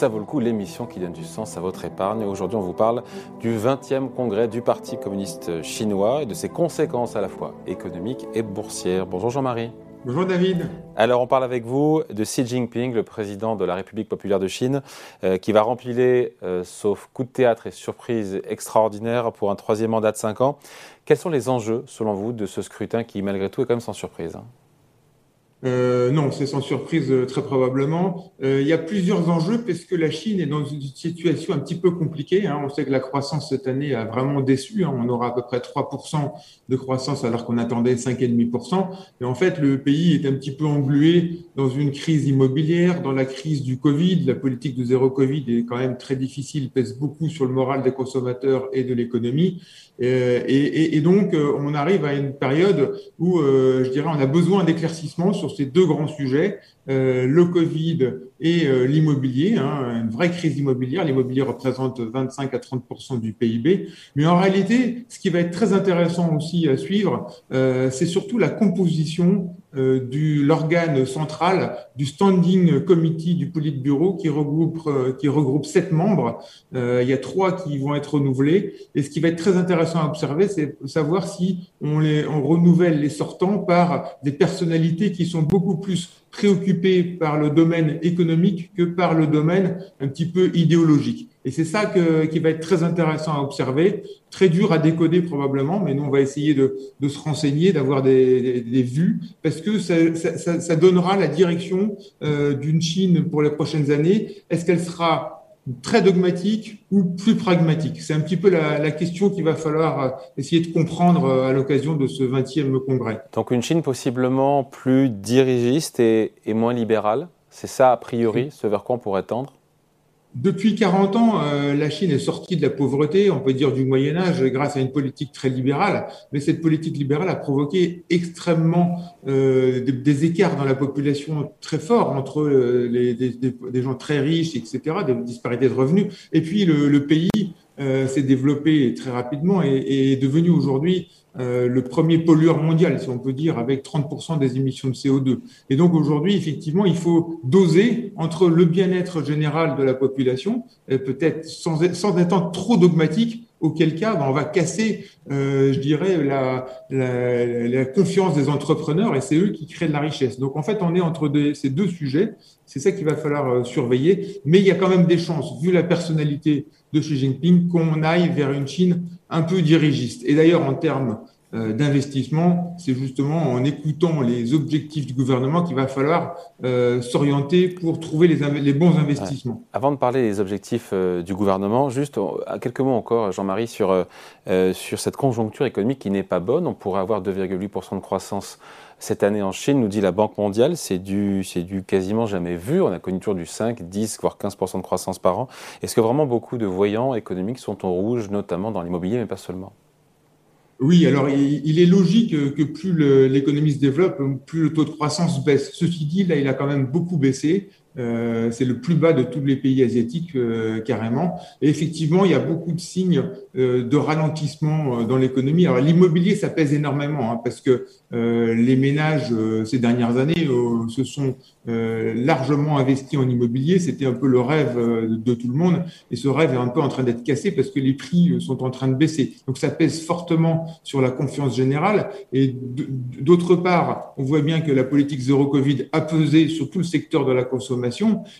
Ça vaut le coup, l'émission qui donne du sens à votre épargne. Aujourd'hui, on vous parle du 20e congrès du Parti communiste chinois et de ses conséquences à la fois économiques et boursières. Bonjour Jean-Marie. Bonjour David. Alors on parle avec vous de Xi Jinping, le président de la République populaire de Chine, euh, qui va remplir, euh, sauf coup de théâtre et surprise extraordinaire, pour un troisième mandat de 5 ans. Quels sont les enjeux, selon vous, de ce scrutin qui, malgré tout, est quand même sans surprise hein? Euh, non, c'est sans surprise euh, très probablement. Euh, il y a plusieurs enjeux parce que la Chine est dans une situation un petit peu compliquée. Hein. On sait que la croissance cette année a vraiment déçu. Hein. On aura à peu près 3% de croissance alors qu'on attendait 5,5%. Et en fait, le pays est un petit peu englué dans une crise immobilière, dans la crise du Covid. La politique de zéro Covid est quand même très difficile, pèse beaucoup sur le moral des consommateurs et de l'économie. Euh, et, et, et, donc, euh, on arrive à une période où, je dirais, on a besoin d'éclaircissement sur ces deux grands sujets, le Covid et l'immobilier, hein, une vraie crise immobilière. L'immobilier représente 25 à 30% du PIB. Mais en réalité, ce qui va être très intéressant aussi à suivre, c'est surtout la composition euh, de l'organe central du Standing Committee du Politburo qui regroupe, euh, qui regroupe sept membres. Euh, il y a trois qui vont être renouvelés. Et ce qui va être très intéressant à observer, c'est savoir si on, les, on renouvelle les sortants par des personnalités qui sont beaucoup plus préoccupées par le domaine économique que par le domaine un petit peu idéologique. Et c'est ça que, qui va être très intéressant à observer, très dur à décoder probablement, mais nous on va essayer de, de se renseigner, d'avoir des, des, vues, parce que ça, ça, ça donnera la direction euh, d'une Chine pour les prochaines années. Est-ce qu'elle sera très dogmatique ou plus pragmatique. C'est un petit peu la, la question qu'il va falloir euh, essayer de comprendre euh, à l'occasion de ce 20e congrès. Donc une Chine possiblement plus dirigiste et, et moins libérale, c'est ça a priori, ce vers quoi on pourrait tendre? Depuis 40 ans, euh, la Chine est sortie de la pauvreté, on peut dire du Moyen Âge, grâce à une politique très libérale. Mais cette politique libérale a provoqué extrêmement euh, des, écarts dans la population très forts entre euh, les, des, des, gens très riches, etc., des disparités de revenus. Et puis le, le pays euh, s'est développé très rapidement et, est devenu aujourd'hui euh, le premier pollueur mondial, si on peut dire, avec 30% des émissions de CO2. Et donc aujourd'hui, effectivement, il faut doser entre le bien-être général de la population, peut-être sans, sans être trop dogmatique, auquel cas ben, on va casser, euh, je dirais, la, la, la, confiance des entrepreneurs et c'est eux qui créent de la richesse. Donc en fait, on est entre ces deux sujets, c'est ça qu'il va falloir euh, surveiller, mais il y a quand même des chances, vu la personnalité de Xi Jinping, qu'on aille vers une Chine un peu dirigiste. Et d'ailleurs, en termes euh, d'investissement, c'est justement en écoutant les objectifs du gouvernement qu'il va falloir euh, s'orienter pour trouver les, les bons investissements. Avant de parler des objectifs euh, du gouvernement, juste à quelques mots encore, Jean-Marie, sur, euh, sur cette conjoncture économique qui n'est pas bonne. On pourrait avoir 2,8% de croissance cette année en Chine, nous dit la Banque mondiale, c'est du, c'est du quasiment jamais vu. On a connu toujours du 5, 10, voire 15% de croissance par an. Est-ce que vraiment beaucoup de voyants économiques sont en rouge, notamment dans l'immobilier, mais pas seulement? Oui, alors il, est logique que plus l'économie se développe, plus le taux de croissance baisse. Ceci dit, là, il a quand même beaucoup baissé. Euh, c'est le plus bas de tous les pays asiatiques euh, carrément. Et effectivement, il y a beaucoup de signes euh, de ralentissement dans l'économie. Alors l'immobilier, ça pèse énormément hein, parce que les ménages ces dernières années se sont largement investis en immobilier. C'était un peu le rêve de tout le monde et ce rêve est un peu en train d'être cassé parce que les prix sont en train de baisser. Donc ça pèse fortement sur la confiance générale. Et d'autre part, on voit bien que la politique zéro Covid a pesé sur tout le secteur de la consommation.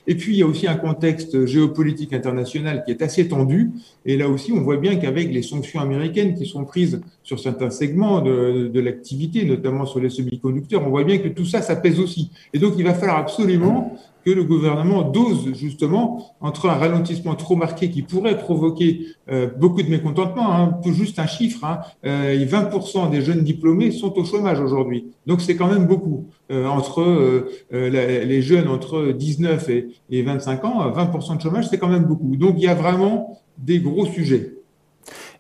Et puis il y a aussi un contexte géopolitique international qui est assez tendu. Et là aussi, on voit bien qu'avec les sanctions américaines qui sont prises sur certains segments de, de l'activité, notamment sur les semi-conducteurs, on voit bien que tout ça, ça pèse aussi. Et donc, il va falloir absolument que le gouvernement dose justement entre un ralentissement trop marqué qui pourrait provoquer euh, beaucoup de mécontentement. Hein, juste un chiffre, hein, euh, 20% des jeunes diplômés sont au chômage aujourd'hui. Donc c'est quand même beaucoup. Euh, entre les jeunes entre 19 et, et 25 ans, 20% de chômage, c'est quand même beaucoup. Donc il y a vraiment des gros sujets.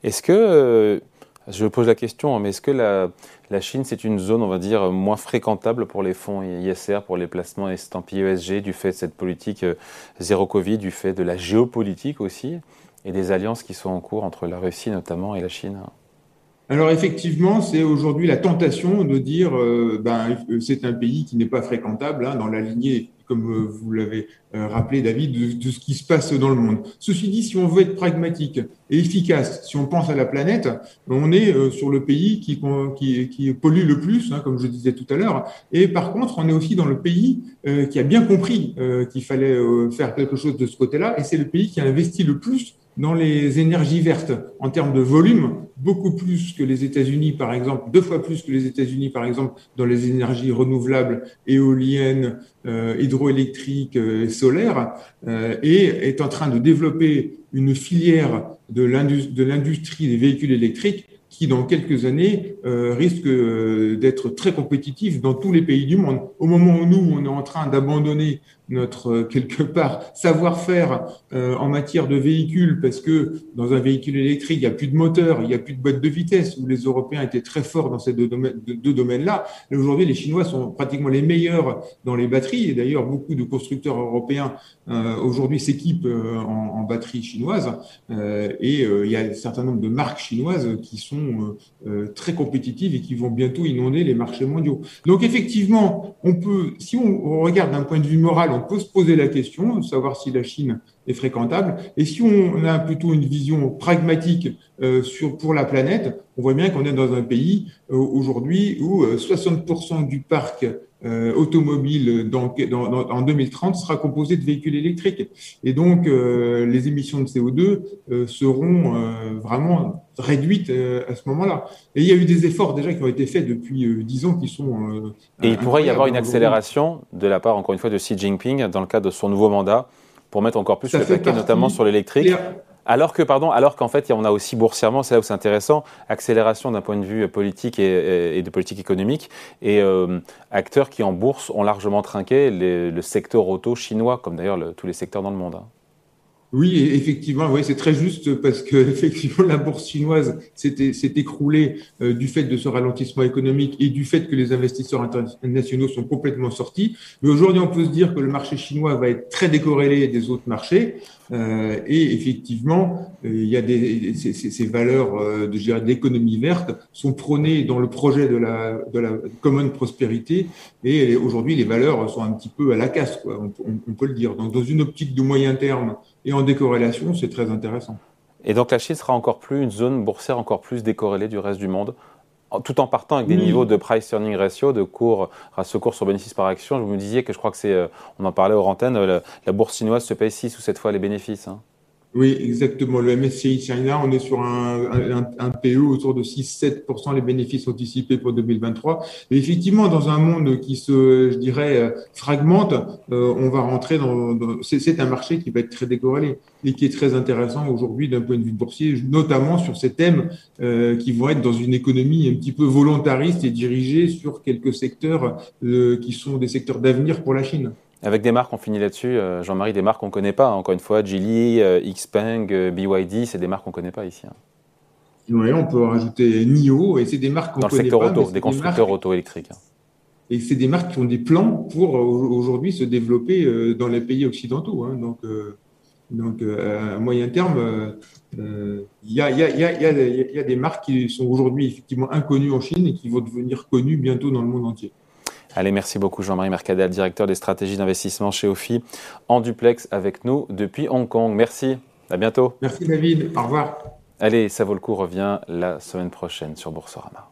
Est-ce que, je pose la question, mais est-ce que la, Chine, c'est une zone, on va dire, moins fréquentable pour les fonds ISR, pour les placements estampillés ESG, du fait de cette politique euh, zéro Covid, du fait de la géopolitique aussi, et des alliances qui sont en cours entre la Russie notamment et la Chine alors effectivement, c'est aujourd'hui la tentation de dire euh, ben, c'est un pays qui n'est pas fréquentable hein, dans la lignée, comme euh, vous l'avez euh, rappelé David, de, ce qui se passe dans le monde. Ceci dit, si on veut être pragmatique et efficace, si on pense à la planète, on est sur le pays qui, qui, qui pollue le plus, hein, comme je disais tout à l'heure, et par contre, on est aussi dans le pays qui a bien compris qu'il fallait faire quelque chose de ce côté-là, et c'est le pays qui a investi le plus dans les énergies vertes en termes de volume, beaucoup plus que les États-Unis, par exemple, deux fois plus que les États-Unis, par exemple, dans les énergies renouvelables, éoliennes, euh, hydroélectriques euh, et solaires, euh, et est en train de développer une filière de l'industrie des véhicules électriques qui, dans quelques années, risque d'être très compétitif dans tous les pays du monde. Au moment où nous, on est en train d'abandonner notre euh, quelque part savoir-faire euh, en matière de véhicules, parce que dans un véhicule électrique, il n'y a plus de moteur, il n'y a plus de boîte de vitesse, où les Européens étaient très forts dans ces deux, domaines-là. Et aujourd'hui, les Chinois sont pratiquement les meilleurs dans les batteries, et d'ailleurs, beaucoup de constructeurs européens euh, aujourd'hui s'équipent en, en batteries chinoises, et il y a un certain nombre de marques chinoises qui sont très compétitives et qui vont bientôt inonder les marchés mondiaux. Donc effectivement, on peut, si on regarde d'un point de vue moral, peut se poser la question de savoir si la Chine est fréquentable. Et si on a plutôt une vision pragmatique euh, sur, pour la planète, on voit bien qu'on est dans un pays euh, aujourd'hui où 60% euh, du parc automobile dans, en 2030 sera composé de véhicules électriques. Et donc, les émissions de CO2 seront vraiment réduites à ce moment-là. Et il y a eu des efforts déjà qui ont été faits depuis 10 ans qui sont... Et il pourrait y avoir une accélération de la part, encore une fois, de Xi Jinping dans le cadre de son nouveau mandat pour mettre encore plus le paquet, notamment sur l'électrique. Alors que, pardon, alors qu'en fait, on a aussi boursièrement, c'est là où c'est intéressant, accélération d'un point de vue politique et, de politique économique, et euh, acteurs qui en bourse ont largement trinqué le secteur auto chinois, comme d'ailleurs tous les secteurs dans le monde. Hein. Oui, effectivement, oui, c'est très juste parce que effectivement la bourse chinoise s'est écroulée euh, du fait de ce ralentissement économique et du fait que les investisseurs internationaux sont complètement sortis. Mais aujourd'hui, on peut se dire que le marché chinois va être très décorrélé des autres marchés. Euh, et effectivement, euh, il y a des, ces, ces valeurs euh, de d'économie verte sont prônées dans le projet de la, de la common prospérité. Et aujourd'hui, les valeurs sont un petit peu à la casse, quoi, on, on, peut le dire. Donc, dans une optique de moyen terme et en décorrélation, c'est très intéressant. Et donc la Chine sera encore plus une zone boursière encore plus décorrélée du reste du monde tout en partant avec des niveaux de price earning ratio, de cours, ratio cours sur bénéfice par action. Vous me disiez que je crois que c'est, euh, on en parlait aux antennes, la, la, bourse chinoise se paye 6 ou 7 fois les bénéfices. Hein. Oui, exactement. Le MSCI China, on est sur un, un, PE autour de 6-7% les bénéfices anticipés pour 2023. Et effectivement, dans un monde qui se, je dirais, euh, fragmente, euh, on va rentrer dans, c'est un marché qui va être très décorrélé et qui est très intéressant aujourd'hui d'un point de vue boursier, notamment sur ces thèmes euh, qui vont être dans une économie un petit peu volontariste et dirigée sur quelques secteurs qui sont des secteurs d'avenir pour la Chine. Avec des marques, on finit là-dessus. Euh, Jean-Marie, des marques qu'on ne connaît pas. Encore une fois, Geely, euh, Xpeng, euh, BYD, c'est des marques qu'on ne connaît pas ici. Hein. Oui, on peut rajouter NIO, et c'est des marques qu'on ne connaît pas. Dans le secteur auto, des constructeurs auto-électriques. Hein. Et c'est des marques qui ont des plans pour aujourd'hui se développer dans les pays occidentaux. Hein. Donc, donc à moyen terme, il y, a, des marques qui sont aujourd'hui effectivement inconnues en Chine et qui vont devenir connues bientôt dans le monde entier. Allez, merci beaucoup Jean-Marie Mercadel, directeur des stratégies d'investissement chez OFI, en duplex avec nous depuis Hong Kong. Merci, à bientôt. Merci David, au revoir. Allez, ça vaut le coup revient la semaine prochaine sur Boursorama.